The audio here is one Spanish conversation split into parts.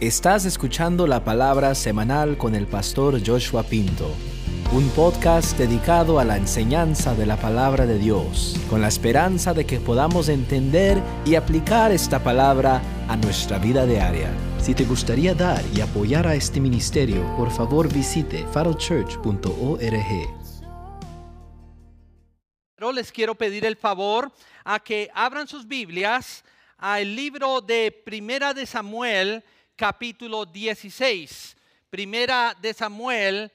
Estás escuchando la palabra semanal con el pastor Joshua Pinto, un podcast dedicado a la enseñanza de la palabra de Dios, con la esperanza de que podamos entender y aplicar esta palabra a nuestra vida diaria. Si te gustaría dar y apoyar a este ministerio, por favor visite farochurch.org. Pero les quiero pedir el favor a que abran sus Biblias al libro de Primera de Samuel, capítulo 16. Primera de Samuel,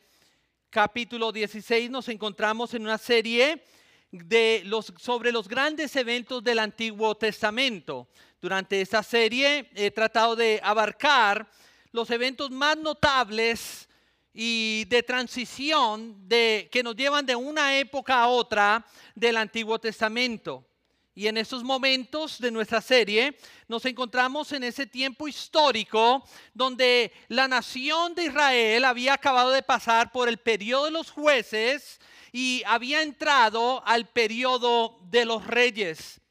capítulo 16, nos encontramos en una serie de los, sobre los grandes eventos del Antiguo Testamento. Durante esta serie he tratado de abarcar los eventos más notables y de transición de, que nos llevan de una época a otra del Antiguo Testamento. Y en estos momentos de nuestra serie nos encontramos en ese tiempo histórico donde la nación de Israel había acabado de pasar por el periodo de los jueces y había entrado al periodo de los reyes.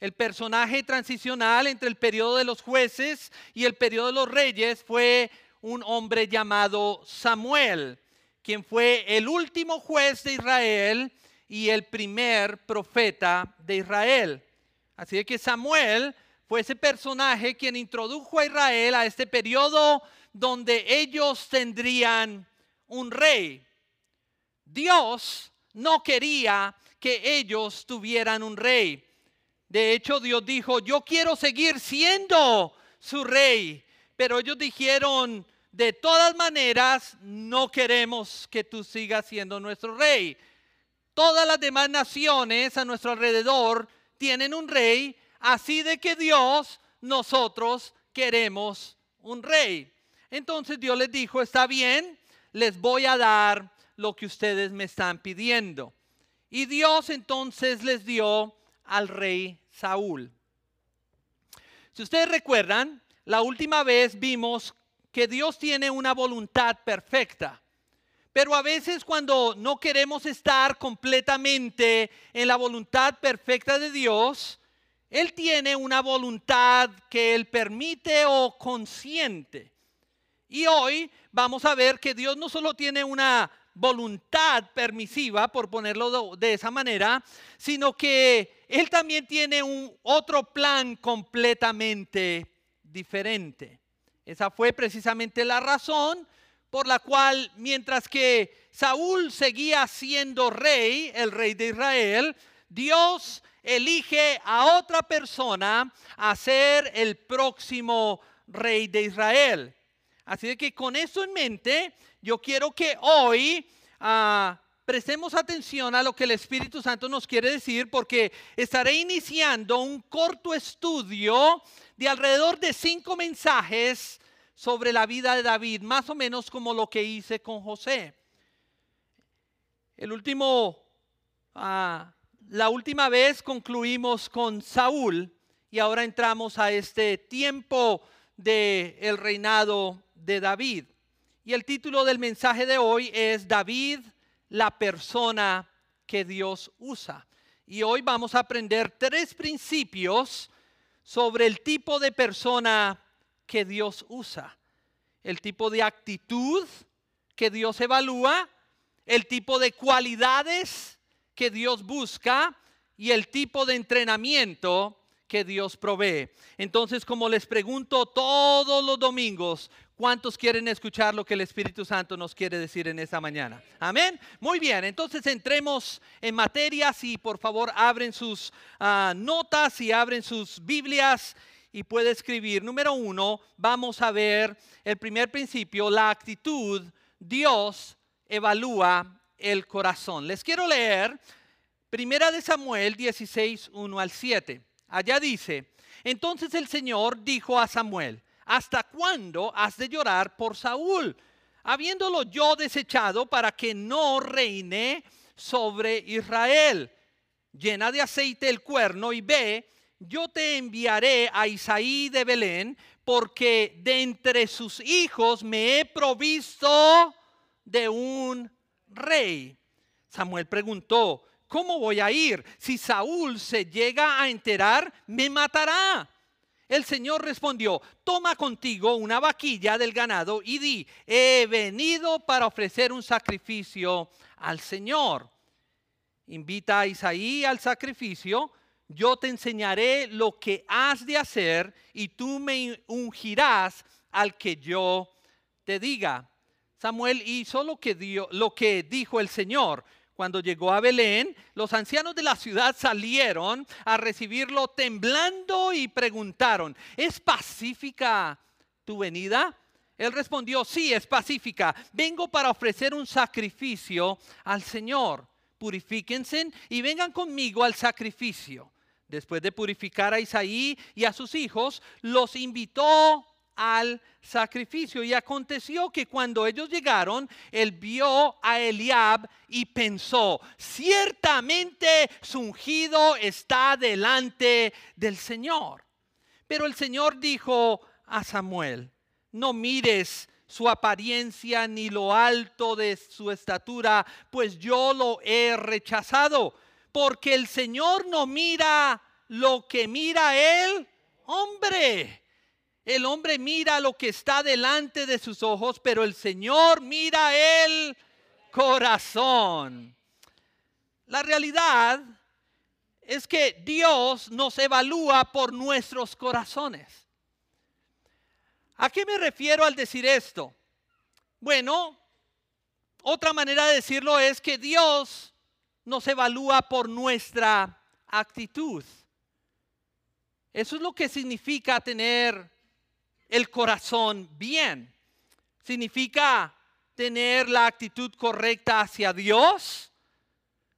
El personaje transicional entre el periodo de los jueces y el periodo de los reyes fue un hombre llamado Samuel, quien fue el último juez de Israel y el primer profeta de Israel. Así que Samuel fue ese personaje quien introdujo a Israel a este periodo donde ellos tendrían un rey. Dios no quería que ellos tuvieran un rey. De hecho, Dios dijo, yo quiero seguir siendo su rey. Pero ellos dijeron, de todas maneras, no queremos que tú sigas siendo nuestro rey. Todas las demás naciones a nuestro alrededor tienen un rey, así de que Dios, nosotros queremos un rey. Entonces Dios les dijo, está bien, les voy a dar lo que ustedes me están pidiendo. Y Dios entonces les dio al rey Saúl. Si ustedes recuerdan, la última vez vimos que Dios tiene una voluntad perfecta. Pero a veces cuando no queremos estar completamente en la voluntad perfecta de Dios, Él tiene una voluntad que Él permite o consiente. Y hoy vamos a ver que Dios no solo tiene una voluntad permisiva, por ponerlo de, esa manera, sino que Él también tiene un otro plan completamente diferente. Esa fue precisamente la razón por la cual mientras que Saúl seguía siendo rey, el rey de Israel, Dios elige a otra persona a ser el próximo rey de Israel. Así que con eso en mente, yo quiero que hoy uh, prestemos atención a lo que el Espíritu Santo nos quiere decir, porque estaré iniciando un corto estudio de alrededor de cinco mensajes sobre la vida de David, más o menos como lo que hice con José. El último, ah, la última vez concluimos con Saúl y ahora entramos a este tiempo del el reinado de David. Y el título del mensaje de hoy es David, la persona que Dios usa. Y hoy vamos a aprender tres principios sobre el tipo de persona que Dios usa, el tipo de actitud que Dios evalúa, el tipo de cualidades que Dios busca y el tipo de entrenamiento que Dios provee. Entonces, como les pregunto todos los domingos, ¿cuántos quieren escuchar lo que el Espíritu Santo nos quiere decir en esta mañana? Amén. Muy bien, entonces entremos en materias y por favor abren sus ah, notas y abren sus Biblias y puede escribir. Número uno, vamos a ver el primer principio, la actitud. Dios evalúa el corazón. Les quiero leer Primera de Samuel 16, 1 al 7. Allá dice, entonces el Señor dijo a Samuel, ¿hasta cuándo has de llorar por Saúl? Habiéndolo yo desechado para que no reine sobre Israel. Llena de aceite el cuerno y ve yo te enviaré a Isaí de Belén, porque de entre sus hijos me he provisto de un rey. Samuel preguntó, ¿cómo voy a ir? Si Saúl se llega a enterar, me matará. El Señor respondió, toma contigo una vaquilla del ganado y di, he venido para ofrecer un sacrificio al Señor. Invita a Isaí al sacrificio, yo te enseñaré lo que has de hacer y tú me ungirás al que yo te diga. Samuel hizo lo que, dijo el Señor. Cuando llegó a Belén, los ancianos de la ciudad salieron a recibirlo temblando y preguntaron, ¿es pacífica tu venida? Él respondió, sí, es pacífica. Vengo para ofrecer un sacrificio al Señor. Purifíquense y vengan conmigo al sacrificio. Después de purificar a Isaí y a sus hijos, los invitó al sacrificio. Y aconteció que cuando ellos llegaron, él vio a Eliab y pensó, ciertamente su ungido está delante del Señor. Pero el Señor dijo a Samuel, no mires su apariencia ni lo alto de su estatura, pues yo lo he rechazado, porque el Señor no mira lo que mira el hombre el hombre mira lo que está delante de sus ojos, pero el Señor mira el corazón. La realidad es que Dios nos evalúa por nuestros corazones. ¿A qué me refiero al decir esto? Bueno, otra manera de decirlo es que Dios nos evalúa por nuestra actitud. Eso es lo que significa tener el corazón bien. Significa tener la actitud correcta hacia Dios,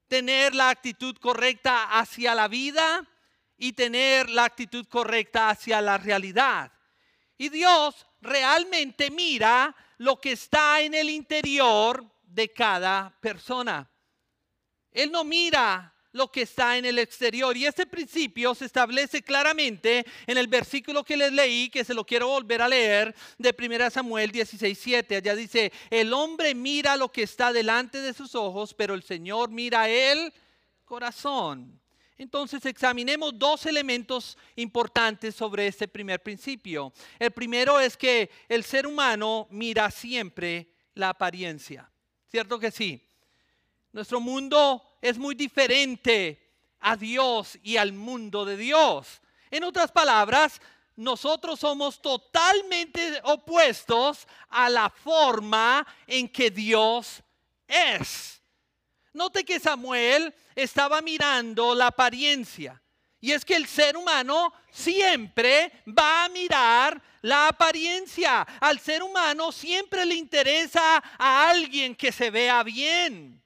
tener la actitud correcta hacia la vida y tener la actitud correcta hacia la realidad. Y Dios realmente mira lo que está en el interior de cada persona. Él no mira lo que está en el exterior. Y este principio se establece claramente en el versículo que les leí, que se lo quiero volver a leer, de 1 Samuel 16:7. Allá dice, el hombre mira lo que está delante de sus ojos, pero el Señor mira el corazón. Entonces examinemos dos elementos importantes sobre este primer principio. El primero es que el ser humano mira siempre la apariencia. ¿Cierto que sí? Nuestro mundo es muy diferente a Dios y al mundo de Dios. En otras palabras, nosotros somos totalmente opuestos a la forma en que Dios es. Note que Samuel estaba mirando la apariencia. Y es que el ser humano siempre va a mirar la apariencia. Al ser humano siempre le interesa a alguien que se vea bien.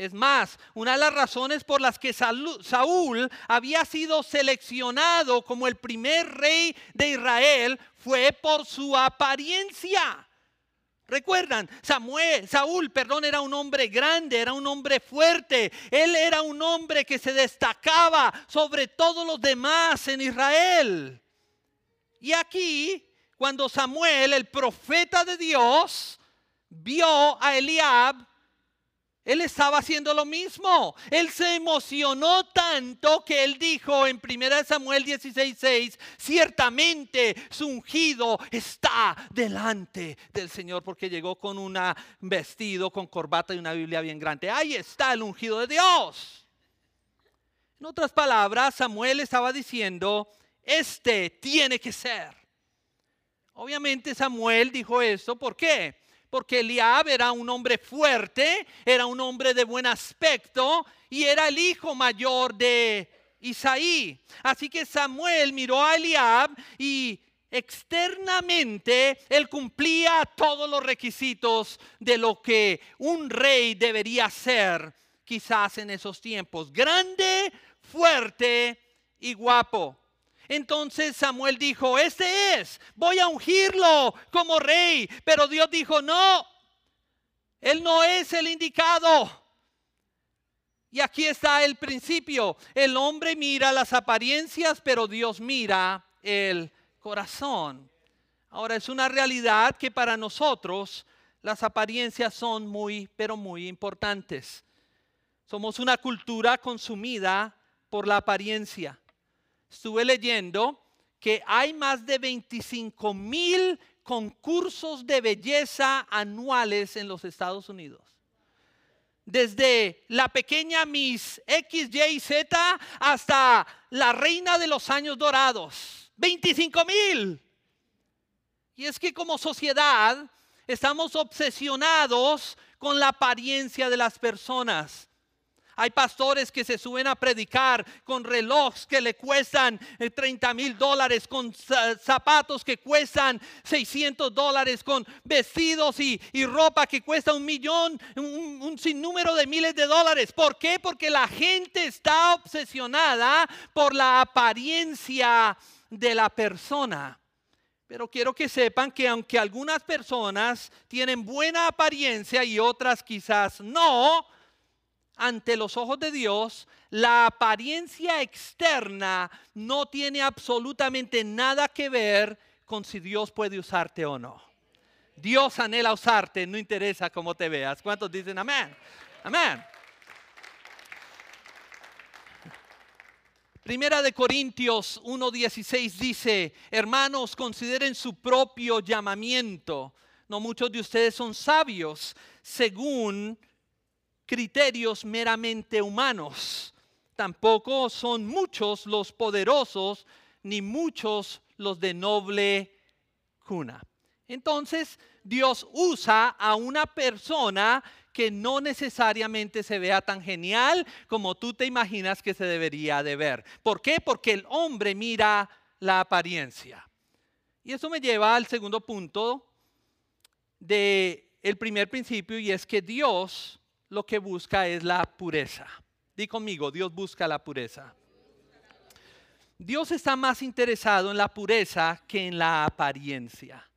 Es más, una de las razones por las que Saúl había sido seleccionado como el primer rey de Israel fue por su apariencia. Recuerdan, Samuel, Saúl, perdón, era un hombre grande, era un hombre fuerte. Él era un hombre que se destacaba sobre todos los demás en Israel. Y aquí, cuando Samuel, el profeta de Dios, vio a Eliab, él estaba haciendo lo mismo. Él se emocionó tanto que él dijo en 1 Samuel 16:6, ciertamente su ungido está delante del Señor porque llegó con un vestido, con corbata y una Biblia bien grande. Ahí está el ungido de Dios. En otras palabras, Samuel estaba diciendo, este tiene que ser. Obviamente Samuel dijo esto, ¿por qué? Porque Eliab era un hombre fuerte, era un hombre de buen aspecto y era el hijo mayor de Isaí. Así que Samuel miró a Eliab y externamente él cumplía todos los requisitos de lo que un rey debería ser quizás en esos tiempos. Grande, fuerte y guapo. Entonces Samuel dijo, este es, voy a ungirlo como rey. Pero Dios dijo, no, él no es el indicado. Y aquí está el principio. El hombre mira las apariencias, pero Dios mira el corazón. Ahora es una realidad que para nosotros las apariencias son muy, pero muy importantes. Somos una cultura consumida por la apariencia estuve leyendo que hay más de 25 mil concursos de belleza anuales en los Estados Unidos. Desde la pequeña Miss XYZ hasta la reina de los años dorados. 25 mil. Y es que como sociedad estamos obsesionados con la apariencia de las personas. Hay pastores que se suben a predicar con relojes que le cuestan 30 eh, mil dólares, con zapatos que cuestan 600 dólares, con vestidos y, ropa que cuesta un millón, un, un sinnúmero de miles de dólares. ¿Por qué? Porque la gente está obsesionada por la apariencia de la persona. Pero quiero que sepan que aunque algunas personas tienen buena apariencia y otras quizás no, ante los ojos de Dios, la apariencia externa no tiene absolutamente nada que ver con si Dios puede usarte o no. Dios anhela usarte, no interesa cómo te veas. ¿Cuántos dicen amén? Amén. Primera de Corintios 1:16 dice, hermanos, consideren su propio llamamiento. No muchos de ustedes son sabios según criterios meramente humanos. Tampoco son muchos los poderosos, ni muchos los de noble cuna. Entonces, Dios usa a una persona que no necesariamente se vea tan genial como tú te imaginas que se debería de ver. ¿Por qué? Porque el hombre mira la apariencia. Y eso me lleva al segundo punto de el primer principio y es que Dios lo que busca es la pureza. Di conmigo, Dios busca la pureza. Dios está más interesado en la pureza que en la apariencia.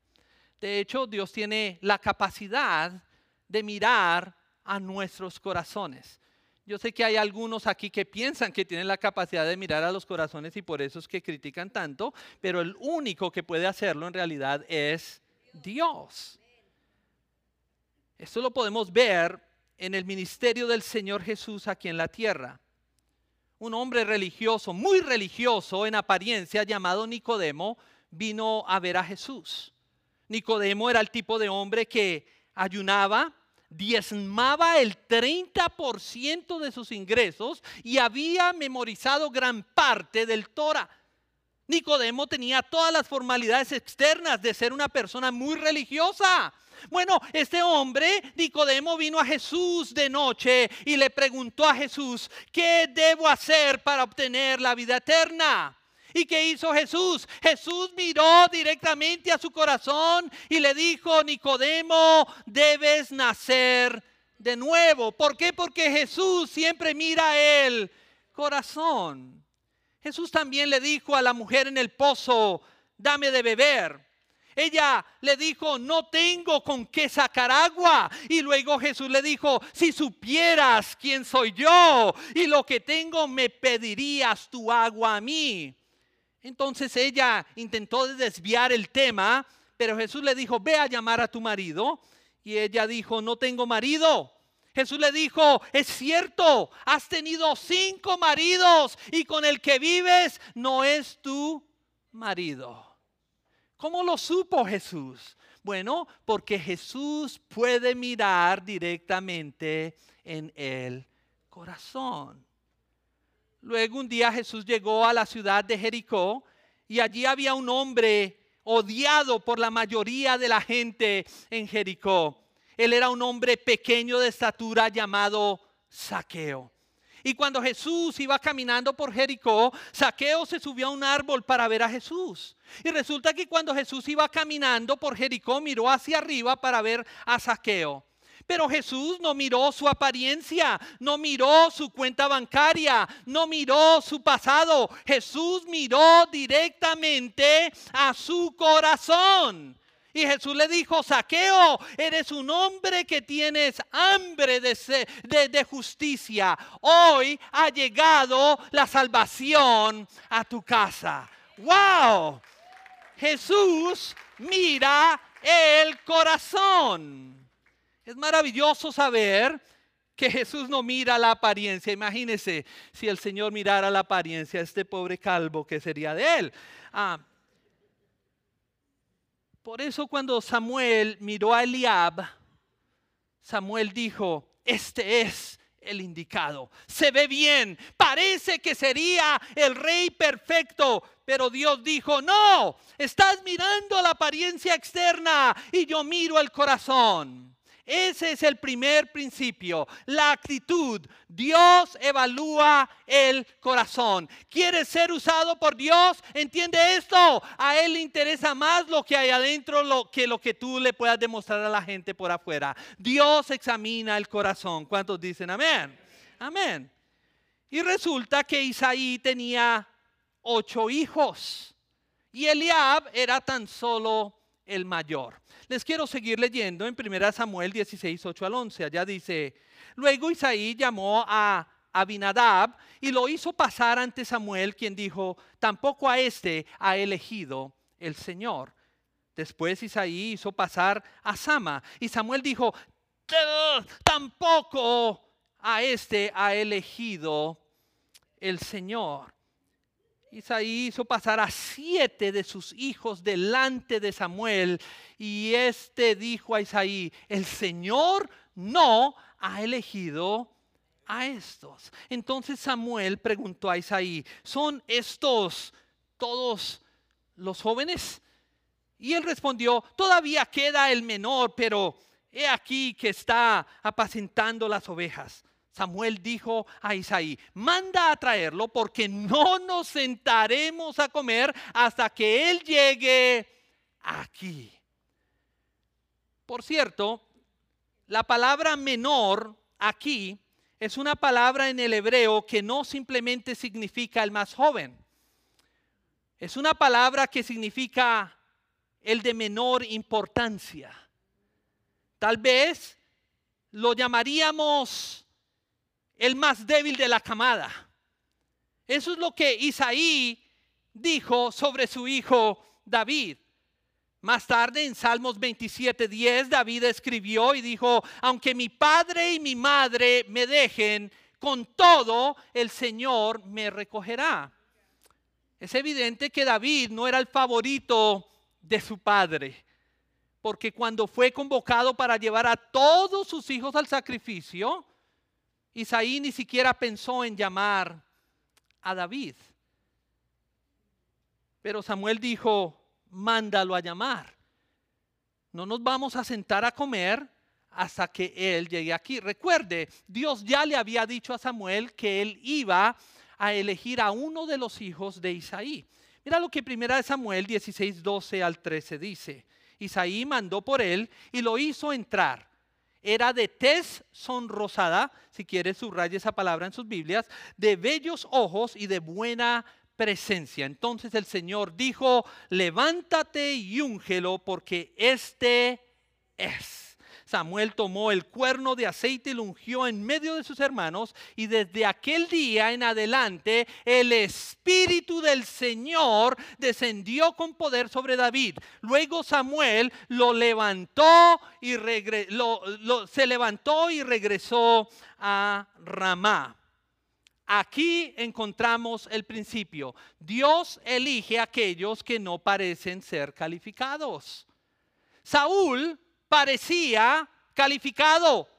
De hecho, Dios tiene la capacidad de mirar a nuestros corazones. Yo sé que hay algunos aquí que piensan que tienen la capacidad de mirar a los corazones y por eso es que critican tanto, pero el único que puede hacerlo en realidad es Dios. Esto lo podemos ver en el ministerio del Señor Jesús aquí en la tierra. Un hombre religioso, muy religioso en apariencia, llamado Nicodemo, vino a ver a Jesús. Nicodemo era el tipo de hombre que ayunaba, diezmaba el 30% de sus ingresos y había memorizado gran parte del Torah. Nicodemo tenía todas las formalidades externas de ser una persona muy religiosa. Bueno, este hombre, Nicodemo, vino a Jesús de noche y le preguntó a Jesús, ¿qué debo hacer para obtener la vida eterna? ¿Y qué hizo Jesús? Jesús miró directamente a su corazón y le dijo, Nicodemo, debes nacer de nuevo. ¿Por qué? Porque Jesús siempre mira el corazón. Jesús también le dijo a la mujer en el pozo, dame de beber. Ella le dijo, no tengo con qué sacar agua. Y luego Jesús le dijo, si supieras quién soy yo y lo que tengo, me pedirías tu agua a mí. Entonces ella intentó desviar el tema, pero Jesús le dijo, ve a llamar a tu marido. Y ella dijo, no tengo marido. Jesús le dijo, es cierto, has tenido cinco maridos y con el que vives no es tu marido. ¿Cómo lo supo Jesús? Bueno, porque Jesús puede mirar directamente en el corazón. Luego un día Jesús llegó a la ciudad de Jericó y allí había un hombre odiado por la mayoría de la gente en Jericó. Él era un hombre pequeño de estatura llamado Saqueo. Y cuando Jesús iba caminando por Jericó, Saqueo se subió a un árbol para ver a Jesús. Y resulta que cuando Jesús iba caminando por Jericó, miró hacia arriba para ver a Saqueo. Pero Jesús no miró su apariencia, no miró su cuenta bancaria, no miró su pasado. Jesús miró directamente a su corazón. Y Jesús le dijo, Saqueo, eres un hombre que tienes hambre de, de, justicia. Hoy ha llegado la salvación a tu casa. ¡Wow! Jesús mira el corazón. Es maravilloso saber que Jesús no mira la apariencia. Imagínese si el Señor mirara la apariencia, este pobre calvo, que sería de él? Ah, Por eso cuando Samuel miró a Eliab, Samuel dijo, este es el indicado. Se ve bien, parece que sería el rey perfecto, pero Dios dijo, no, estás mirando la apariencia externa y yo miro el corazón. Ese es el primer principio, la actitud. Dios evalúa el corazón. ¿Quieres ser usado por Dios? ¿Entiende esto? A Él le interesa más lo que hay adentro que lo que tú le puedas demostrar a la gente por afuera. Dios examina el corazón. ¿Cuántos dicen amén? Amén. Y resulta que Isaí tenía ocho hijos y Eliab era tan solo el mayor. Les quiero seguir leyendo en 1 Samuel 16, 8 al 11. Allá dice, luego Isaí llamó a Abinadab y lo hizo pasar ante Samuel, quien dijo, tampoco a este ha elegido el Señor. Después Isaí hizo pasar a Sama y Samuel dijo, tampoco a este ha elegido el Señor. Isaí hizo pasar a siete de sus hijos delante de Samuel y este dijo a Isaí, el Señor no ha elegido a estos. Entonces Samuel preguntó a Isaí, ¿son estos todos los jóvenes? Y él respondió, todavía queda el menor, pero he aquí que está apacentando las ovejas. Samuel dijo a Isaí, manda a traerlo porque no nos sentaremos a comer hasta que él llegue aquí. Por cierto, la palabra menor aquí es una palabra en el hebreo que no simplemente significa el más joven. Es una palabra que significa el de menor importancia. Tal vez lo llamaríamos el más débil de la camada. Eso es lo que Isaí dijo sobre su hijo David. Más tarde en Salmos 27:10 David escribió y dijo, aunque mi padre y mi madre me dejen, con todo el Señor me recogerá. Es evidente que David no era el favorito de su padre, porque cuando fue convocado para llevar a todos sus hijos al sacrificio, Isaí ni siquiera pensó en llamar a David. Pero Samuel dijo, mándalo a llamar. No nos vamos a sentar a comer hasta que él llegue aquí. Recuerde, Dios ya le había dicho a Samuel que él iba a elegir a uno de los hijos de Isaí. Mira lo que primera de Samuel 16, 12 al 13 dice. Isaí mandó por él y lo hizo entrar era de tez sonrosada, si quiere subraye esa palabra en sus Biblias, de bellos ojos y de buena presencia. Entonces el Señor dijo, levántate y úngelo porque este es. Samuel tomó el cuerno de aceite y lo ungió en medio de sus hermanos y desde aquel día en adelante el Espíritu del Señor descendió con poder sobre David. Luego Samuel lo levantó y se levantó y regresó a Ramá. Aquí encontramos el principio. Dios elige a aquellos que no parecen ser calificados. Saúl parecía calificado.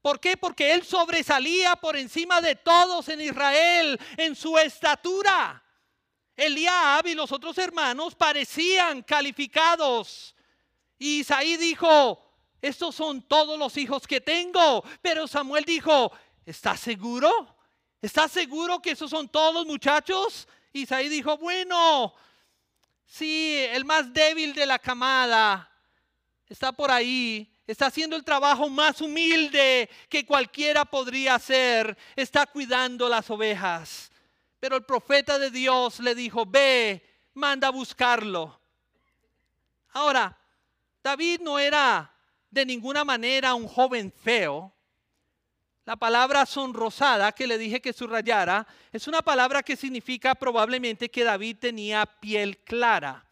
¿Por qué? Porque él sobresalía por encima de todos en Israel en su estatura. Eliab y los otros hermanos parecían calificados. Y Isaí dijo, estos son todos los hijos que tengo. Pero Samuel dijo, ¿estás seguro? ¿Estás seguro que esos son todos los muchachos? Isaí dijo, bueno, sí, el más débil de la camada está por ahí, está haciendo el trabajo más humilde que cualquiera podría hacer, está cuidando las ovejas. Pero el profeta de Dios le dijo, ve, manda a buscarlo. Ahora, David no era de ninguna manera un joven feo. La palabra sonrosada que le dije que subrayara es una palabra que significa probablemente que David tenía piel clara.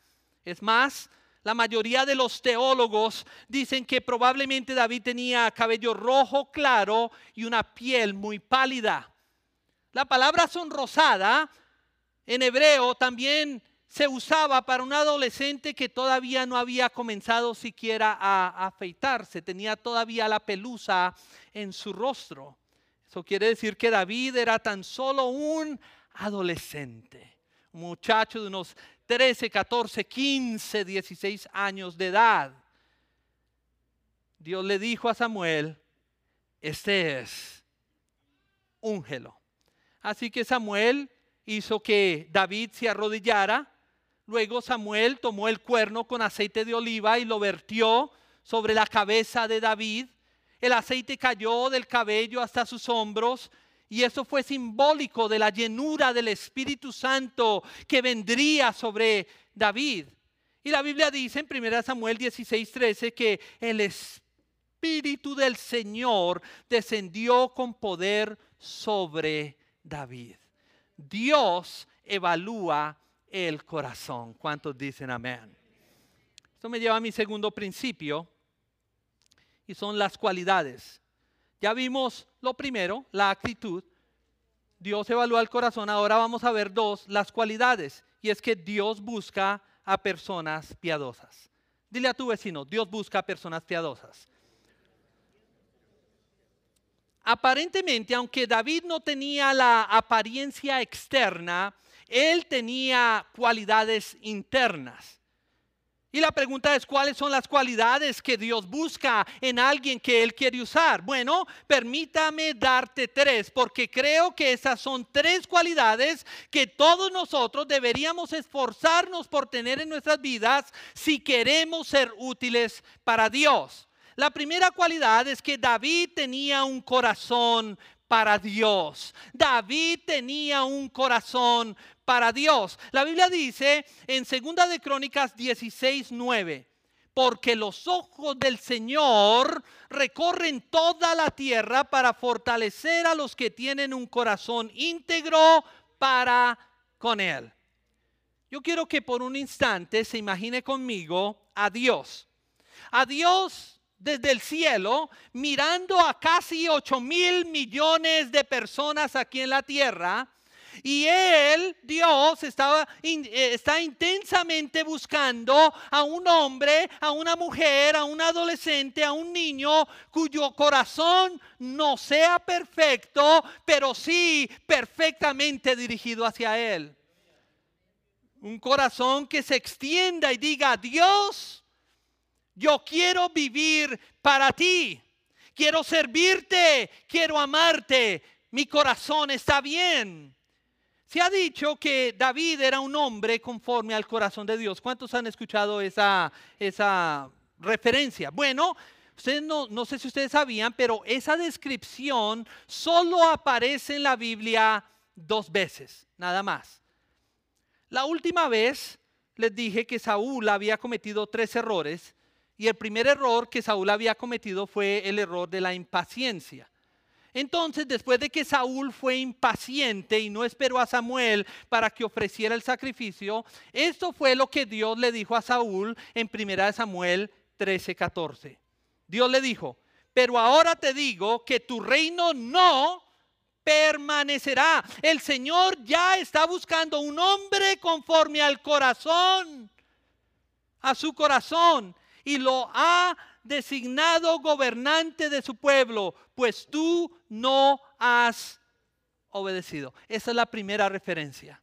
Es más, la mayoría de los teólogos dicen que probablemente David tenía cabello rojo claro y una piel muy pálida. La palabra sonrosada en hebreo también se usaba para un adolescente que todavía no había comenzado siquiera a afeitarse, tenía todavía la pelusa en su rostro. Eso quiere decir que David era tan solo un adolescente, un muchacho de unos 13, 14, 15, 16 años de edad. Dios le dijo a Samuel, este es, úngelo. Así que Samuel hizo que David se arrodillara. Luego Samuel tomó el cuerno con aceite de oliva y lo vertió sobre la cabeza de David. El aceite cayó del cabello hasta sus hombros y eso fue simbólico de la llenura del Espíritu Santo que vendría sobre David. Y la Biblia dice en 1 Samuel 16, 13 que el Espíritu del Señor descendió con poder sobre David. Dios evalúa el corazón. ¿Cuántos dicen amén? Esto me lleva a mi segundo principio y son las cualidades. Ya vimos lo primero, la actitud. Dios evalúa el corazón. Ahora vamos a ver dos, las cualidades. Y es que Dios busca a personas piadosas. Dile a tu vecino, Dios busca a personas piadosas. Aparentemente, aunque David no tenía la apariencia externa, él tenía cualidades internas. Y la pregunta es, ¿cuáles son las cualidades que Dios busca en alguien que Él quiere usar? Bueno, permítame darte tres, porque creo que esas son tres cualidades que todos nosotros deberíamos esforzarnos por tener en nuestras vidas si queremos ser útiles para Dios. La primera cualidad es que David tenía un corazón para Dios. David tenía un corazón para Dios. La Biblia dice en Segunda de Crónicas 16, 9, porque los ojos del Señor recorren toda la tierra para fortalecer a los que tienen un corazón íntegro para con Él. Yo quiero que por un instante se imagine conmigo a Dios. A Dios desde el cielo, mirando a casi 8 mil millones de personas aquí en la tierra, y Él, Dios, estaba, eh, está intensamente buscando a un hombre, a una mujer, a un adolescente, a un niño cuyo corazón no sea perfecto, pero sí perfectamente dirigido hacia Él. Un corazón que se extienda y diga, Dios, yo quiero vivir para ti. Quiero servirte, quiero amarte. Mi corazón está bien. Se ha dicho que David era un hombre conforme al corazón de Dios. ¿Cuántos han escuchado esa, esa referencia? Bueno, ustedes no, no sé si ustedes sabían, pero esa descripción solo aparece en la Biblia dos veces, nada más. La última vez les dije que Saúl había cometido tres errores y el primer error que Saúl había cometido fue el error de la impaciencia. Entonces, después de que Saúl fue impaciente y no esperó a Samuel para que ofreciera el sacrificio, esto fue lo que Dios le dijo a Saúl en 1 Samuel 13:14. Dios le dijo, pero ahora te digo que tu reino no permanecerá. El Señor ya está buscando un hombre conforme al corazón, a su corazón, y lo ha designado gobernante de su pueblo, pues tú no has obedecido. Esa es la primera referencia.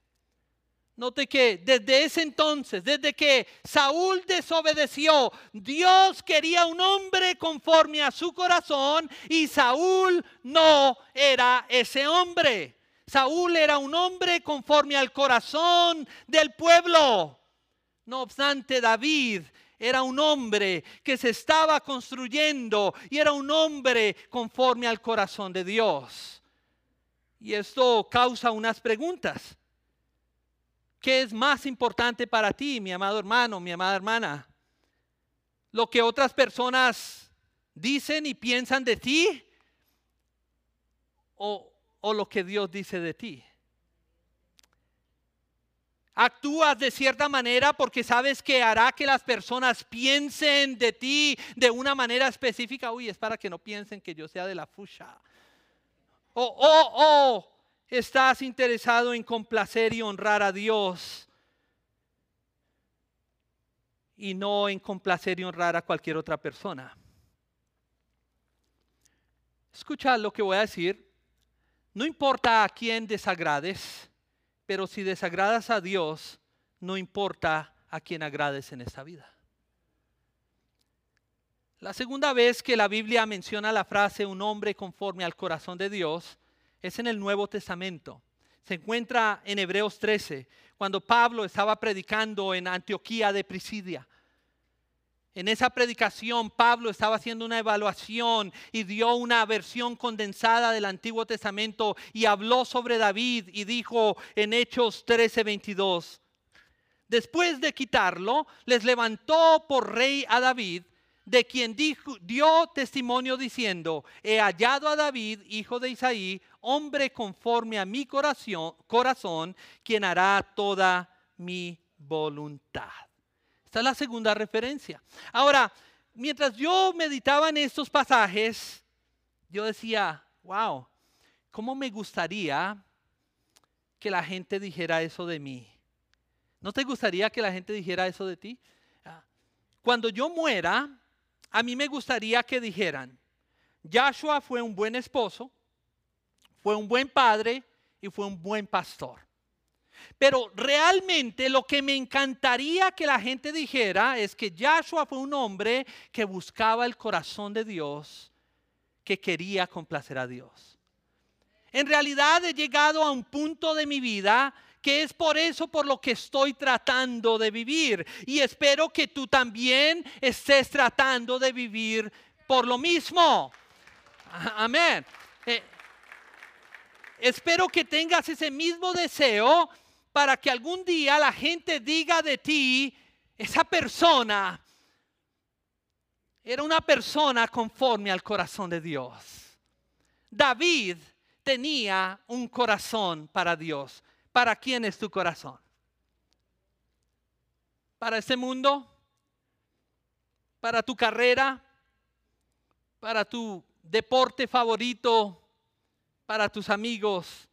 Note que desde ese entonces, desde que Saúl desobedeció, Dios quería un hombre conforme a su corazón y Saúl no era ese hombre. Saúl era un hombre conforme al corazón del pueblo. No obstante, David era un hombre que se estaba construyendo y era un hombre conforme al corazón de Dios. Y esto causa unas preguntas. ¿Qué es más importante para ti, mi amado hermano, mi amada hermana? ¿Lo que otras personas dicen y piensan de ti? ¿O, o lo que Dios dice de ti? Actúas de cierta manera porque sabes que hará que las personas piensen de ti de una manera específica. Uy, es para que no piensen que yo sea de la fucha. O, o, o estás interesado en complacer y honrar a Dios y no en complacer y honrar a cualquier otra persona. Escucha lo que voy a decir. No importa a quién desagrades, pero si desagradas a Dios, no importa a quién agrades en esta vida. La segunda vez que la Biblia menciona la frase un hombre conforme al corazón de Dios es en el Nuevo Testamento. Se encuentra en Hebreos 13, cuando Pablo estaba predicando en Antioquía de Prisidia. En esa predicación Pablo estaba haciendo una evaluación y dio una versión condensada del Antiguo Testamento y habló sobre David y dijo en Hechos 13:22, después de quitarlo, les levantó por rey a David, de quien dijo, dio testimonio diciendo, he hallado a David, hijo de Isaí, hombre conforme a mi corazón, corazón quien hará toda mi voluntad. Esta es la segunda referencia. Ahora, mientras yo meditaba en estos pasajes, yo decía, wow, ¿cómo me gustaría que la gente dijera eso de mí? ¿No te gustaría que la gente dijera eso de ti? Ah, cuando yo muera, a mí me gustaría que dijeran, Joshua fue un buen esposo, fue un buen padre y fue un buen pastor. Pero realmente lo que me encantaría que la gente dijera es que Joshua fue un hombre que buscaba el corazón de Dios, que quería complacer a Dios. En realidad he llegado a un punto de mi vida que es por eso por lo que estoy tratando de vivir. Y espero que tú también estés tratando de vivir por lo mismo. Amén. Eh, espero que tengas ese mismo deseo para que algún día la gente diga de ti, esa persona era una persona conforme al corazón de Dios. David tenía un corazón para Dios. ¿Para quién es tu corazón? ¿Para este mundo? ¿Para tu carrera? ¿Para tu deporte favorito? ¿Para tus amigos?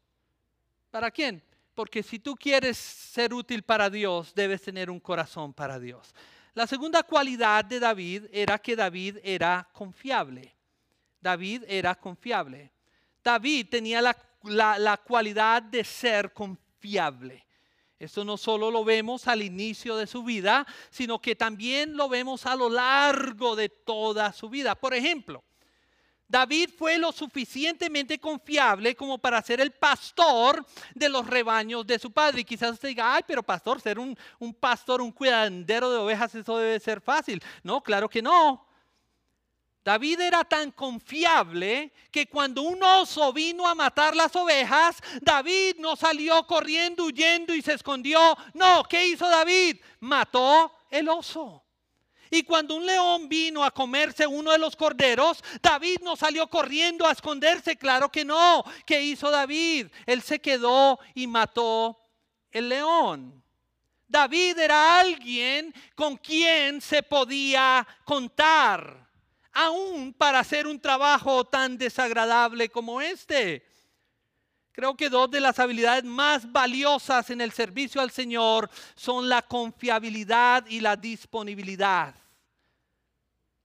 ¿Para quién? Porque si tú quieres ser útil para Dios, debes tener un corazón para Dios. La segunda cualidad de David era que David era confiable. David era confiable. David tenía la, cualidad de ser confiable. Esto no solo lo vemos al inicio de su vida, sino que también lo vemos a lo largo de toda su vida. Por ejemplo, David fue lo suficientemente confiable como para ser el pastor de los rebaños de su padre. Y quizás usted diga, ay, pero pastor, ser un, un pastor, un cuidadero de ovejas, eso debe ser fácil. No, claro que no. David era tan confiable que cuando un oso vino a matar las ovejas, David no salió corriendo, huyendo y se escondió. No, ¿qué hizo David? Mató el oso. Y cuando un león vino a comerse uno de los corderos, David no salió corriendo a esconderse, claro que no. ¿Qué hizo David? Él se quedó y mató el león. David era alguien con quien se podía contar, aún para hacer un trabajo tan desagradable como este. Creo que dos de las habilidades más valiosas en el servicio al Señor son la confiabilidad y la disponibilidad.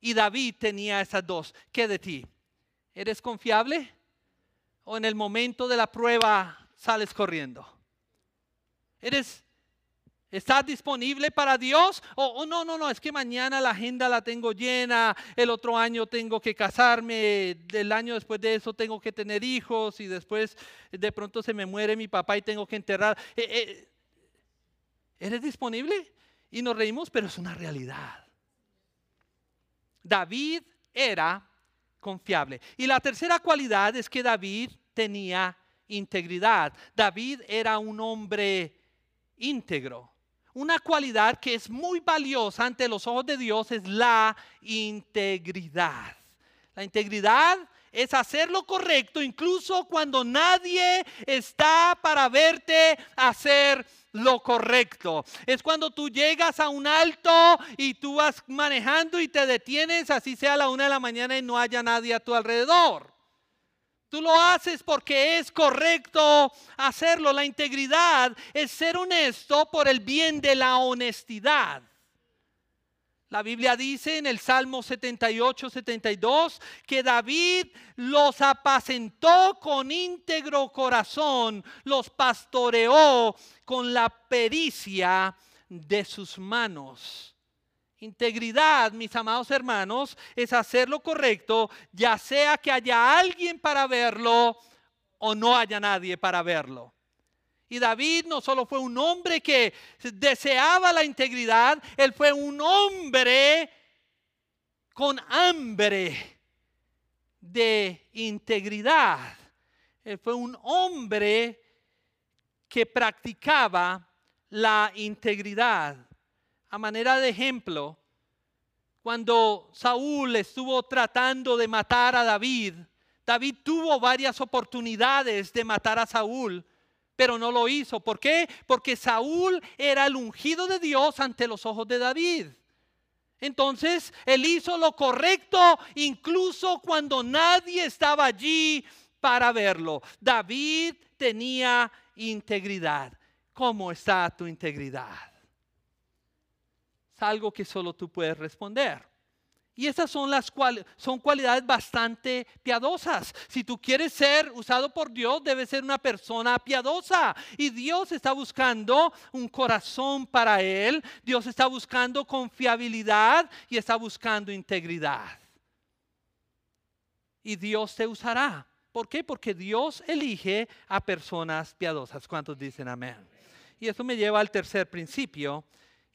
Y David tenía esas dos. ¿Qué de ti? ¿Eres confiable? ¿O en el momento de la prueba sales corriendo? ¿Eres ¿Estás disponible para Dios? O no, no, no, es que mañana la agenda la tengo llena, el otro año tengo que casarme, el año después de eso tengo que tener hijos y después de pronto se me muere mi papá y tengo que enterrar. Eh, eh, ¿Eres disponible? Y nos reímos, pero es una realidad. David era confiable. Y la tercera cualidad es que David tenía integridad. David era un hombre íntegro. Una cualidad que es muy valiosa ante los ojos de Dios es la integridad. La integridad es hacer lo correcto incluso cuando nadie está para verte hacer lo correcto. Es cuando tú llegas a un alto y tú vas manejando y te detienes, así sea a la una de la mañana y no haya nadie a tu alrededor. Tú lo haces porque es correcto hacerlo. La integridad es ser honesto por el bien de la honestidad. La Biblia dice en el Salmo 78, 72 que David los apacentó con íntegro corazón, los pastoreó con la pericia de sus manos. Integridad, mis amados hermanos, es hacer lo correcto, ya sea que haya alguien para verlo o no haya nadie para verlo. Y David no solo fue un hombre que deseaba la integridad, él fue un hombre con hambre de integridad. Él fue un hombre que practicaba la integridad. A manera de ejemplo, cuando Saúl estuvo tratando de matar a David, David tuvo varias oportunidades de matar a Saúl, pero no lo hizo. ¿Por qué? Porque Saúl era el ungido de Dios ante los ojos de David. Entonces, él hizo lo correcto incluso cuando nadie estaba allí para verlo. David tenía integridad. ¿Cómo está tu integridad? Es algo que solo tú puedes responder. Y esas son las son cualidades bastante piadosas. Si tú quieres ser usado por Dios, debes ser una persona piadosa. Y Dios está buscando un corazón para él. Dios está buscando confiabilidad y está buscando integridad. Y Dios te usará. ¿Por qué? Porque Dios elige a personas piadosas. ¿Cuántos dicen amén? Y eso me lleva al tercer principio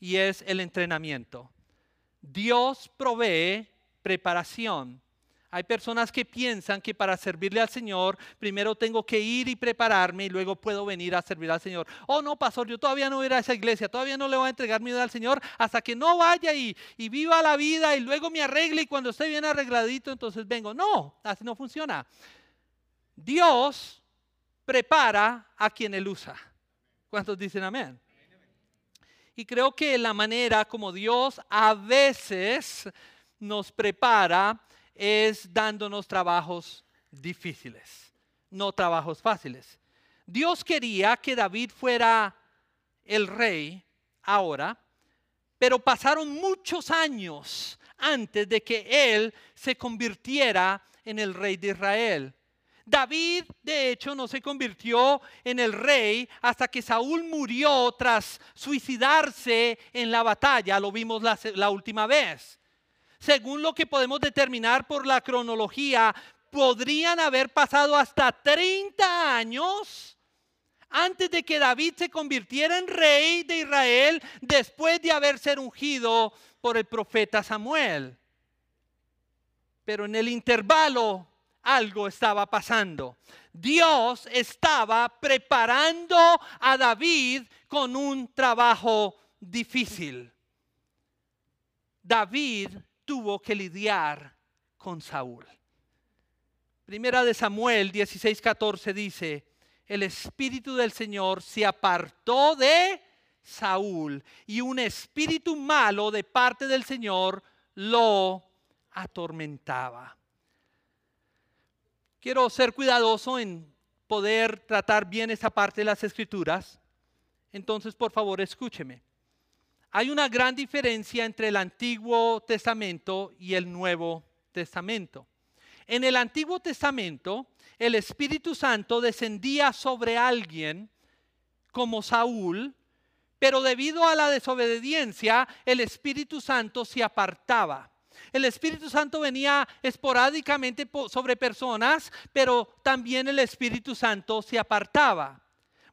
y es el entrenamiento. Dios provee preparación. Hay personas que piensan que para servirle al Señor, primero tengo que ir y prepararme y luego puedo venir a servir al Señor. Oh, no, pastor, yo todavía no voy a ir a esa iglesia, todavía no le voy a entregar mi vida al Señor hasta que no vaya y, y viva la vida y luego me arregle y cuando esté bien arregladito, entonces vengo. No, así no funciona. Dios prepara a quien Él usa. ¿Cuántos dicen amén? Y creo que la manera como Dios a veces nos prepara es dándonos trabajos difíciles, no trabajos fáciles. Dios quería que David fuera el rey ahora, pero pasaron muchos años antes de que él se convirtiera en el rey de Israel. David, de hecho, no se convirtió en el rey hasta que Saúl murió tras suicidarse en la batalla. Lo vimos la, última vez. Según lo que podemos determinar por la cronología, podrían haber pasado hasta 30 años antes de que David se convirtiera en rey de Israel después de haber sido ungido por el profeta Samuel. Pero en el intervalo algo estaba pasando. Dios estaba preparando a David con un trabajo difícil. David tuvo que lidiar con Saúl. Primera de Samuel 16:14 dice, el espíritu del Señor se apartó de Saúl y un espíritu malo de parte del Señor lo atormentaba. Quiero ser cuidadoso en poder tratar bien esa parte de las escrituras. Entonces, por favor, escúcheme. Hay una gran diferencia entre el Antiguo Testamento y el Nuevo Testamento. En el Antiguo Testamento, el Espíritu Santo descendía sobre alguien como Saúl, pero debido a la desobediencia, el Espíritu Santo se apartaba. El Espíritu Santo venía esporádicamente sobre personas, pero también el Espíritu Santo se apartaba.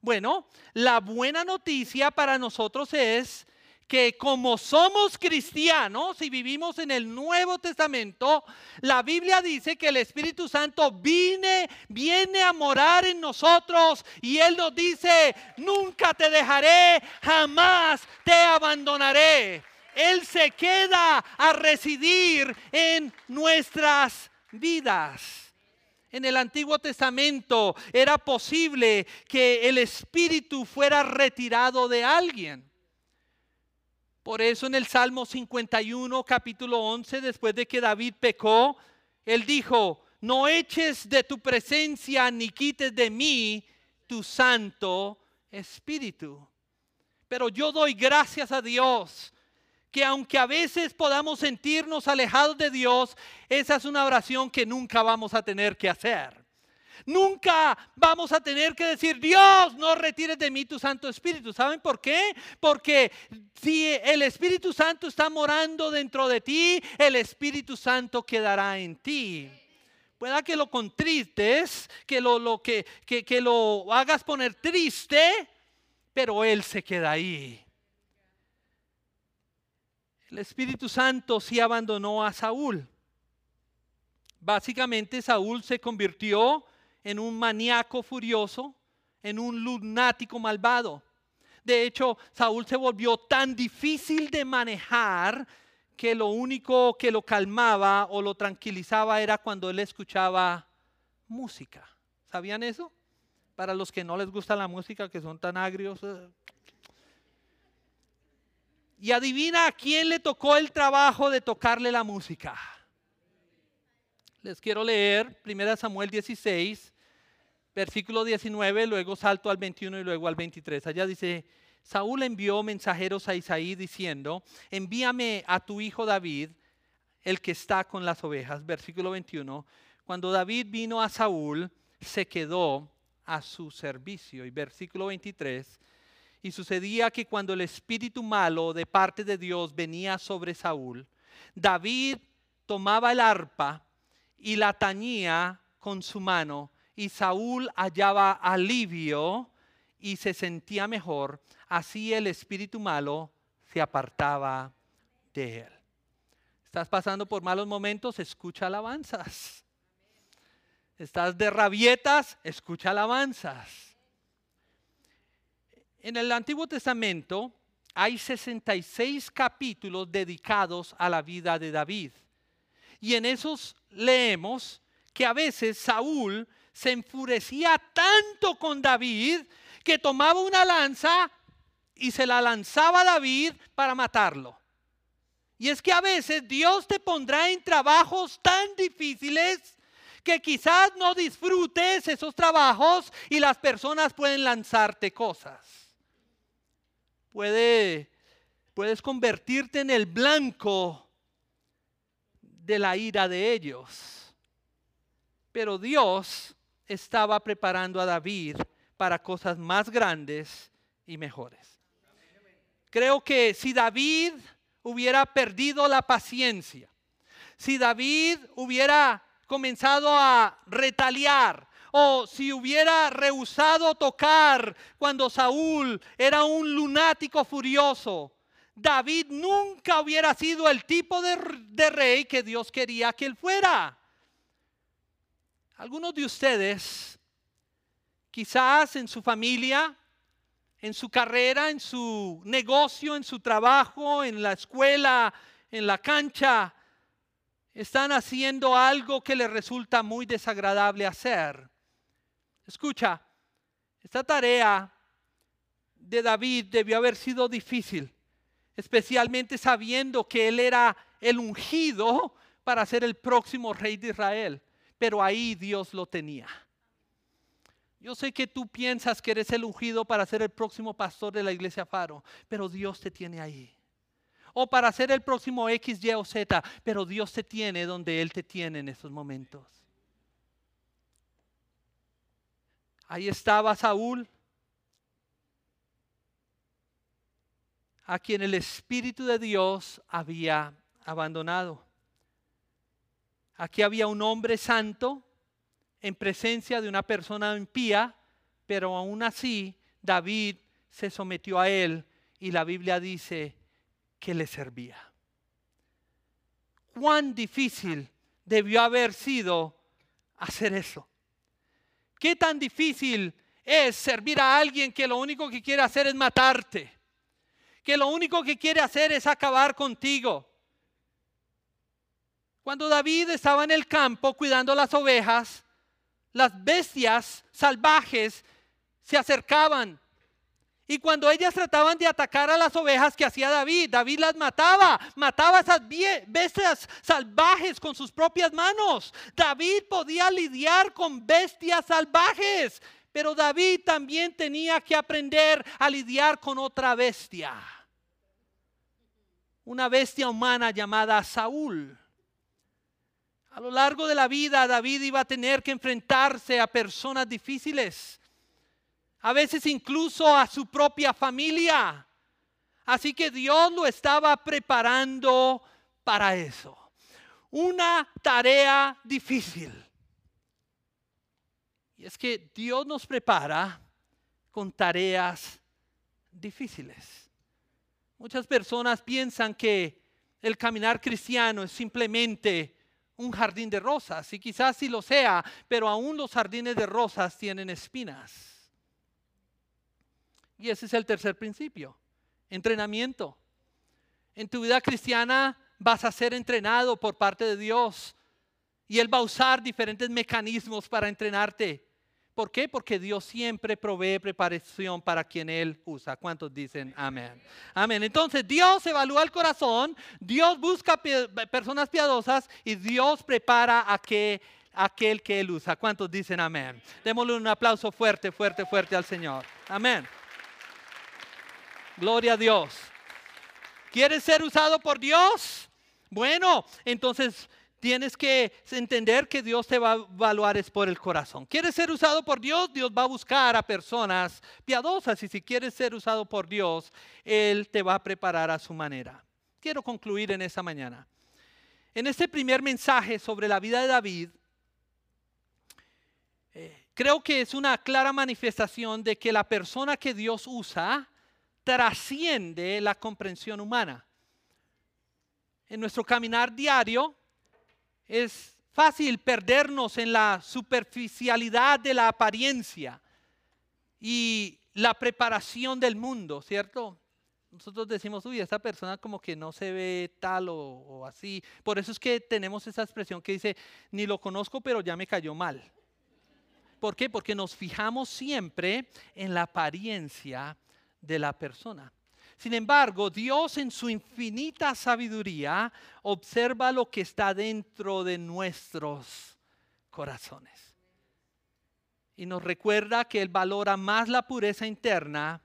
Bueno, la buena noticia para nosotros es que como somos cristianos y vivimos en el Nuevo Testamento, la Biblia dice que el Espíritu Santo viene, viene a morar en nosotros y Él nos dice, nunca te dejaré, jamás te abandonaré. Él se queda a residir en nuestras vidas. En el Antiguo Testamento era posible que el Espíritu fuera retirado de alguien. Por eso en el Salmo 51, capítulo 11, después de que David pecó, él dijo, no eches de tu presencia ni quites de mí tu Santo Espíritu. Pero yo doy gracias a Dios que aunque a veces podamos sentirnos alejados de Dios, esa es una oración que nunca vamos a tener que hacer. Nunca vamos a tener que decir, Dios, no retires de mí tu Santo Espíritu. ¿Saben por qué? Porque si el Espíritu Santo está morando dentro de ti, el Espíritu Santo quedará en ti. Pueda que lo contristes, que lo, que, que lo hagas poner triste, pero Él se queda ahí. El Espíritu Santo sí abandonó a Saúl. Básicamente Saúl se convirtió en un maníaco furioso, en un lunático malvado. De hecho, Saúl se volvió tan difícil de manejar que lo único que lo calmaba o lo tranquilizaba era cuando él escuchaba música. ¿Sabían eso? Para los que no les gusta la música, que son tan agrios. Y adivina a quién le tocó el trabajo de tocarle la música. Les quiero leer 1 Samuel 16, versículo 19, luego salto al 21 y luego al 23. Allá dice, Saúl envió mensajeros a Isaí diciendo, envíame a tu hijo David, el que está con las ovejas. Versículo 21, cuando David vino a Saúl, se quedó a su servicio. Y versículo 23, y sucedía que cuando el espíritu malo de parte de Dios venía sobre Saúl, David tomaba el arpa y la tañía con su mano, y Saúl hallaba alivio y se sentía mejor. Así el espíritu malo se apartaba de él. ¿Estás pasando por malos momentos? Escucha alabanzas. ¿Estás de rabietas? Escucha alabanzas. En el Antiguo Testamento hay 66 capítulos dedicados a la vida de David. Y en esos leemos que a veces Saúl se enfurecía tanto con David que tomaba una lanza y se la lanzaba a David para matarlo. Y es que a veces Dios te pondrá en trabajos tan difíciles que quizás no disfrutes esos trabajos y las personas pueden lanzarte cosas puedes convertirte en el blanco de la ira de ellos. Pero Dios estaba preparando a David para cosas más grandes y mejores. Creo que si David hubiera perdido la paciencia, si David hubiera comenzado a retaliar, o si hubiera rehusado tocar cuando Saúl era un lunático furioso, David nunca hubiera sido el tipo de, rey que Dios quería que él fuera. Algunos de ustedes, quizás en su familia, en su carrera, en su negocio, en su trabajo, en la escuela, en la cancha, están haciendo algo que les resulta muy desagradable hacer. Escucha, esta tarea de David debió haber sido difícil, especialmente sabiendo que él era el ungido para ser el próximo rey de Israel. Pero ahí Dios lo tenía. Yo sé que tú piensas que eres el ungido para ser el próximo pastor de la iglesia Faro, pero Dios te tiene ahí. O para ser el próximo X, Y o Z, pero Dios te tiene donde Él te tiene en estos momentos. Ahí estaba Saúl, a quien el Espíritu de Dios había abandonado. Aquí había un hombre santo en presencia de una persona impía, pero aún así David se sometió a él y la Biblia dice que le servía. Cuán difícil debió haber sido hacer eso. ¿Qué tan difícil es servir a alguien que lo único que quiere hacer es matarte? Que lo único que quiere hacer es acabar contigo. Cuando David estaba en el campo cuidando las ovejas, las bestias salvajes se acercaban y cuando ellas trataban de atacar a las ovejas que hacía David, David las mataba, mataba a esas bestias salvajes con sus propias manos. David podía lidiar con bestias salvajes, pero David también tenía que aprender a lidiar con otra bestia. una bestia humana llamada Saúl. A lo largo de la vida, David iba a tener que enfrentarse a personas difíciles, a veces incluso a su propia familia. Así que Dios lo estaba preparando para eso. Una tarea difícil. Y es que Dios nos prepara con tareas difíciles. Muchas personas piensan que el caminar cristiano es simplemente un jardín de rosas, y quizás sí lo sea, pero aún los jardines de rosas tienen espinas. Y ese es el tercer principio, entrenamiento. En tu vida cristiana vas a ser entrenado por parte de Dios y Él va a usar diferentes mecanismos para entrenarte. ¿Por qué? Porque Dios siempre provee preparación para quien Él usa. ¿Cuántos dicen amén? Amén. Entonces Dios evalúa el corazón, Dios busca personas piadosas y Dios prepara a que aquel que Él usa. ¿Cuántos dicen amén? Démosle un aplauso fuerte, fuerte, fuerte al Señor. Amén. Gloria a Dios. ¿Quieres ser usado por Dios? Bueno, entonces tienes que entender que Dios te va a evaluar es por el corazón. ¿Quieres ser usado por Dios? Dios va a buscar a personas piadosas y si quieres ser usado por Dios, Él te va a preparar a su manera. Quiero concluir en esta mañana. En este primer mensaje sobre la vida de David, eh, creo que es una clara manifestación de que la persona que Dios usa trasciende la comprensión humana. En nuestro caminar diario, es fácil perdernos en la superficialidad de la apariencia y la preparación del mundo, ¿cierto? Nosotros decimos, uy, esta persona como que no se ve tal o, así. Por eso es que tenemos esa expresión que dice, ni lo conozco, pero ya me cayó mal. ¿Por qué? Porque nos fijamos siempre en la apariencia de la persona. Sin embargo, Dios en su infinita sabiduría observa lo que está dentro de nuestros corazones. Y nos recuerda que Él valora más la pureza interna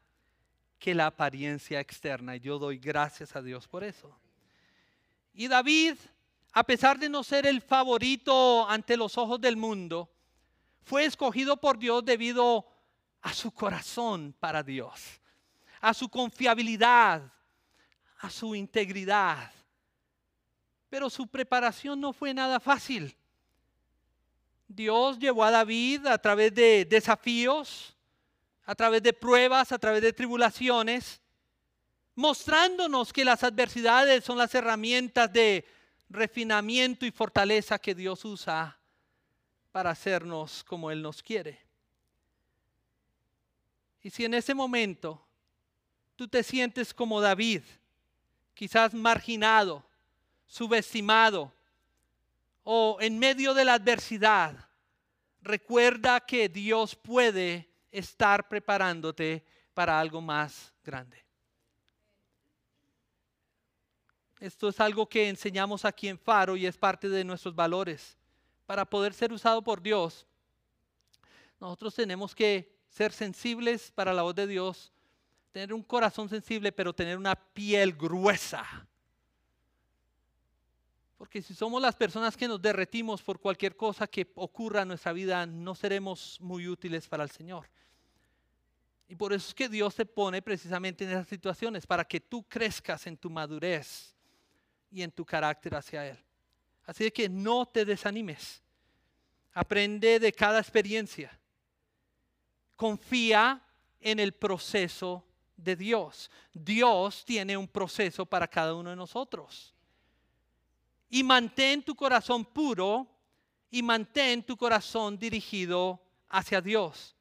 que la apariencia externa. Y yo doy gracias a Dios por eso. Y David, a pesar de no ser el favorito ante los ojos del mundo, fue escogido por Dios debido a su corazón para Dios a su confiabilidad, a su integridad. Pero su preparación no fue nada fácil. Dios llevó a David a través de desafíos, a través de pruebas, a través de tribulaciones, mostrándonos que las adversidades son las herramientas de refinamiento y fortaleza que Dios usa para hacernos como Él nos quiere. Y si en ese momento tú te sientes como David, quizás marginado, subestimado o en medio de la adversidad, recuerda que Dios puede estar preparándote para algo más grande. Esto es algo que enseñamos aquí en Faro y es parte de nuestros valores. Para poder ser usado por Dios, nosotros tenemos que ser sensibles para la voz de Dios, tener un corazón sensible, pero tener una piel gruesa. Porque si somos las personas que nos derretimos por cualquier cosa que ocurra en nuestra vida, no seremos muy útiles para el Señor. Y por eso es que Dios te pone precisamente en esas situaciones, para que tú crezcas en tu madurez y en tu carácter hacia Él. Así que no te desanimes. Aprende de cada experiencia. Confía en el proceso de Dios. Dios tiene un proceso para cada uno de nosotros. Y mantén tu corazón puro y mantén tu corazón dirigido hacia Dios.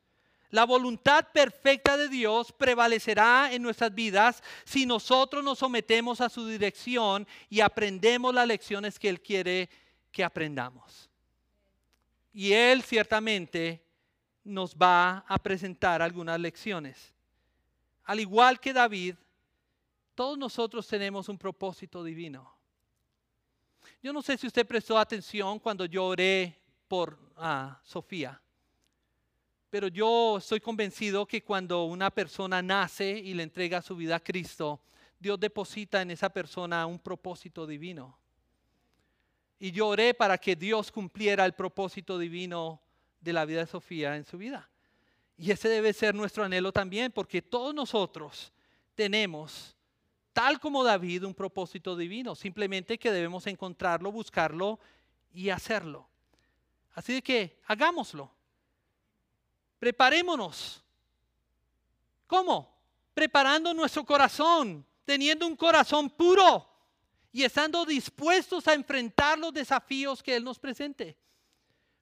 La voluntad perfecta de Dios prevalecerá en nuestras vidas si nosotros nos sometemos a su dirección y aprendemos las lecciones que Él quiere que aprendamos. Y Él ciertamente nos va a presentar algunas lecciones al igual que David, todos nosotros tenemos un propósito divino. Yo no sé si usted prestó atención cuando yo oré por ah, Sofía, pero yo estoy convencido que cuando una persona nace y le entrega su vida a Cristo, Dios deposita en esa persona un propósito divino. Y yo oré para que Dios cumpliera el propósito divino de la vida de Sofía en su vida. Y ese debe ser nuestro anhelo también, porque todos nosotros tenemos, tal como David, un propósito divino. Simplemente que debemos encontrarlo, buscarlo y hacerlo. Así que hagámoslo. Preparémonos. ¿Cómo? Preparando nuestro corazón, teniendo un corazón puro y estando dispuestos a enfrentar los desafíos que Él nos presente,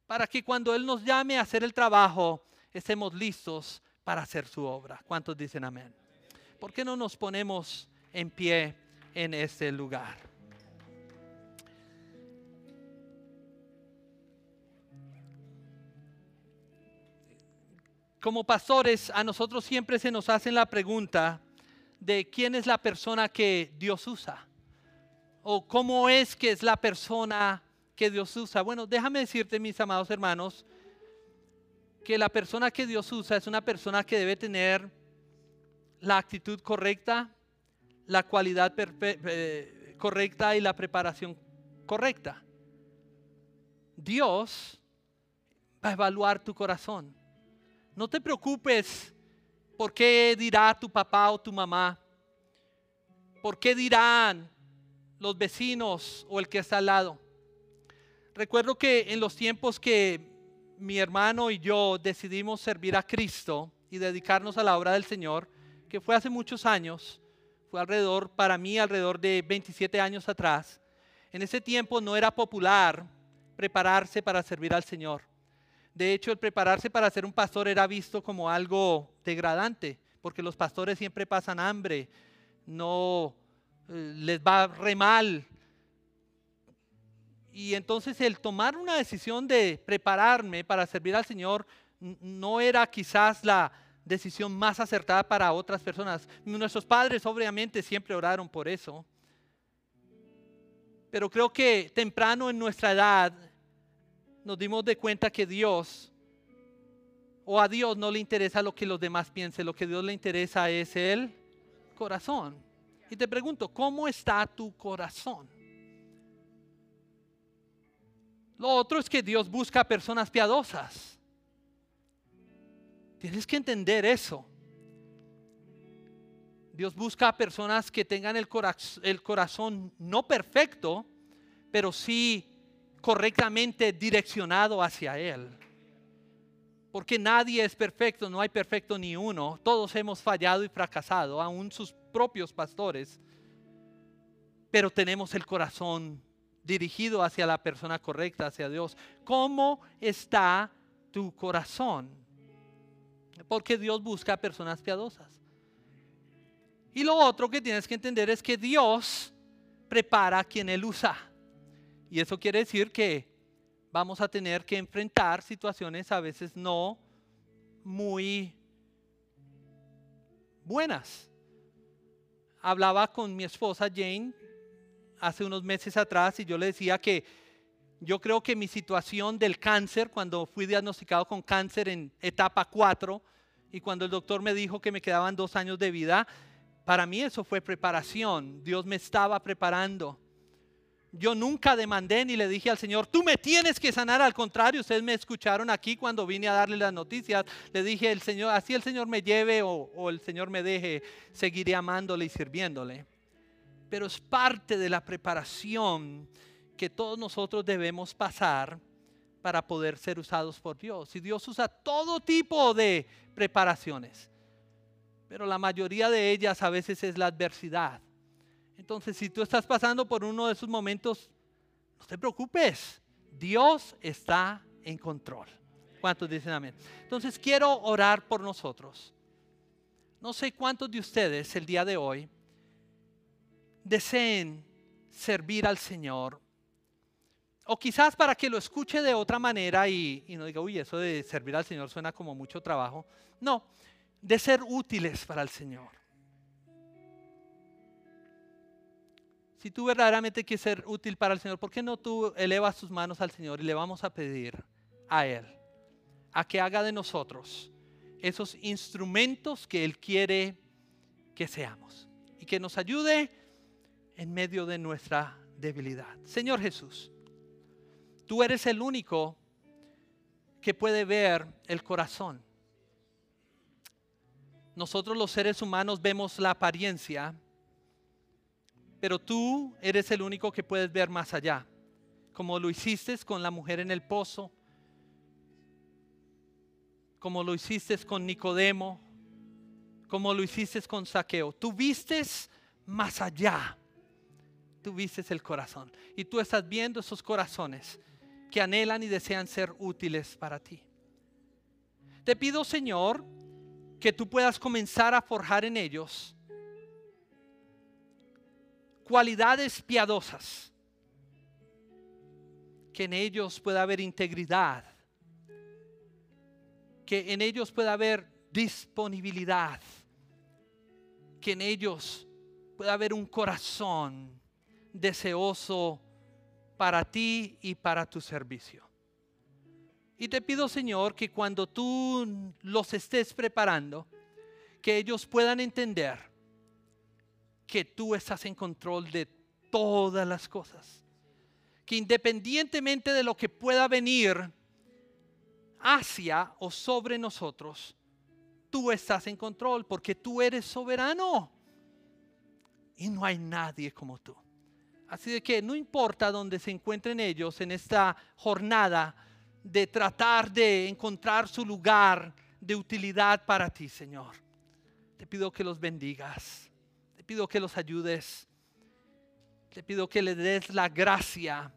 para que cuando Él nos llame a hacer el trabajo, estemos listos para hacer su obra. ¿Cuántos dicen amén? ¿Por qué no nos ponemos en pie en este lugar? Como pastores, a nosotros siempre se nos hace la pregunta de quién es la persona que Dios usa o cómo es que es la persona que Dios usa. Bueno, déjame decirte, mis amados hermanos, que la persona que Dios usa es una persona que debe tener la actitud correcta, la cualidad eh, correcta y la preparación correcta. Dios va a evaluar tu corazón. No te preocupes por qué dirá tu papá o tu mamá. ¿Por qué dirán los vecinos o el que está al lado. Recuerdo que en los tiempos que mi hermano y yo decidimos servir a Cristo y dedicarnos a la obra del Señor, que fue hace muchos años, fue alrededor, para mí, alrededor de 27 años atrás, en ese tiempo no era popular prepararse para servir al Señor. De hecho, el prepararse para ser un pastor era visto como algo degradante, porque los pastores siempre pasan hambre, no les va re mal. Y entonces el tomar una decisión de prepararme para servir al Señor no era quizás la decisión más acertada para otras personas. Nuestros padres obviamente siempre oraron por eso. Pero creo que temprano en nuestra edad nos dimos de cuenta que Dios o a Dios no le interesa lo que los demás piensen, lo que a Dios le interesa es el corazón. Y te pregunto, ¿cómo está tu corazón? Lo otro es que Dios busca personas piadosas. Tienes que entender eso. Dios busca personas que tengan el, el corazón no perfecto, pero sí correctamente direccionado hacia Él. Porque nadie es perfecto, no hay perfecto ni uno. Todos hemos fallado y fracasado, aún sus propios pastores, pero tenemos el corazón dirigido hacia la persona correcta, hacia Dios. ¿Cómo está tu corazón? Porque Dios busca personas piadosas. Y lo otro que tienes que entender es que Dios prepara a quien Él usa. Y eso quiere decir que vamos a tener que enfrentar situaciones a veces no muy buenas hablaba con mi esposa Jane hace unos meses atrás y yo le decía que yo creo que mi situación del cáncer, cuando fui diagnosticado con cáncer en etapa 4 y cuando el doctor me dijo que me quedaban dos años de vida, para mí eso fue preparación. Dios me estaba preparando. Yo nunca demandé ni le dije al Señor, tú me tienes que sanar. Al contrario, ustedes me escucharon aquí cuando vine a darle las noticias. Le dije, el Señor, así el Señor me lleve o, o el Señor me deje, seguiré amándole y sirviéndole. Pero es parte de la preparación que todos nosotros debemos pasar para poder ser usados por Dios. Y Dios usa todo tipo de preparaciones, pero la mayoría de ellas a veces es la adversidad entonces, si tú estás pasando por uno de esos momentos, no te preocupes. Dios está en control. ¿Cuántos dicen amén? Entonces, quiero orar por nosotros. No sé cuántos de ustedes el día de hoy deseen servir al Señor. O quizás para que lo escuche de otra manera y, no diga, uy, eso de servir al Señor suena como mucho trabajo. No, de ser útiles para el Señor. si tú verdaderamente quieres ser útil para el Señor, ¿por qué no tú elevas tus manos al Señor y le vamos a pedir a Él a que haga de nosotros esos instrumentos que Él quiere que seamos? Y que nos ayude en medio de nuestra debilidad. Señor Jesús, tú eres el único que puede ver el corazón. Nosotros los seres humanos vemos la apariencia, pero tú eres el único que puedes ver más allá, como lo hiciste con la mujer en el pozo, como lo hiciste con Nicodemo, como lo hiciste con Saqueo. Tú vistes más allá. Tú vistes el corazón. Y tú estás viendo esos corazones que anhelan y desean ser útiles para ti. Te pido, Señor, que tú puedas comenzar a forjar en ellos cualidades piadosas, que en ellos pueda haber integridad, que en ellos pueda haber disponibilidad, que en ellos pueda haber un corazón deseoso para ti y para tu servicio. Y te pido, Señor, que cuando tú los estés preparando, que ellos puedan entender que tú estás en control de todas las cosas. Que independientemente de lo que pueda venir hacia o sobre nosotros, tú estás en control porque tú eres soberano. Y no hay nadie como tú. Así de que no importa dónde se encuentren ellos en esta jornada de tratar de encontrar su lugar de utilidad para ti, Señor. Te pido que los bendigas. Te pido que los ayudes. Te pido que le des la gracia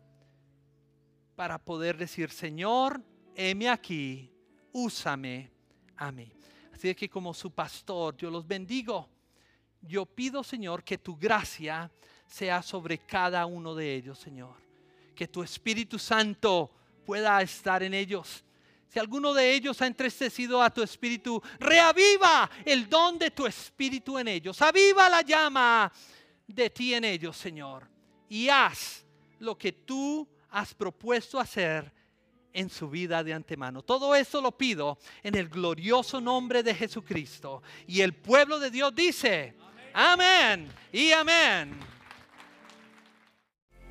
para poder decir, Señor, heme aquí, úsame a mí. Así que como su pastor, yo los bendigo. Yo pido, Señor, que tu gracia sea sobre cada uno de ellos, Señor. Que tu Espíritu Santo pueda estar en ellos. Si alguno de ellos ha entristecido a tu espíritu, reaviva el don de tu espíritu en ellos. Aviva la llama de ti en ellos, Señor. Y haz lo que tú has propuesto hacer en su vida de antemano. Todo eso lo pido en el glorioso nombre de Jesucristo. Y el pueblo de Dios dice, amén, y amén.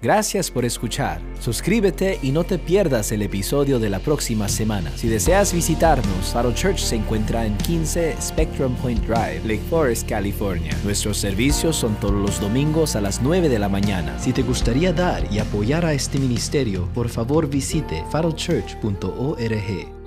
Gracias por escuchar. Suscríbete y no te pierdas el episodio de la próxima semana. Si deseas visitarnos, Faro Church se encuentra en 15 Spectrum Point Drive, Lake Forest, California. Nuestros servicios son todos los domingos a las 9 de la mañana. Si te gustaría dar y apoyar a este ministerio, por favor visite farochurch.org.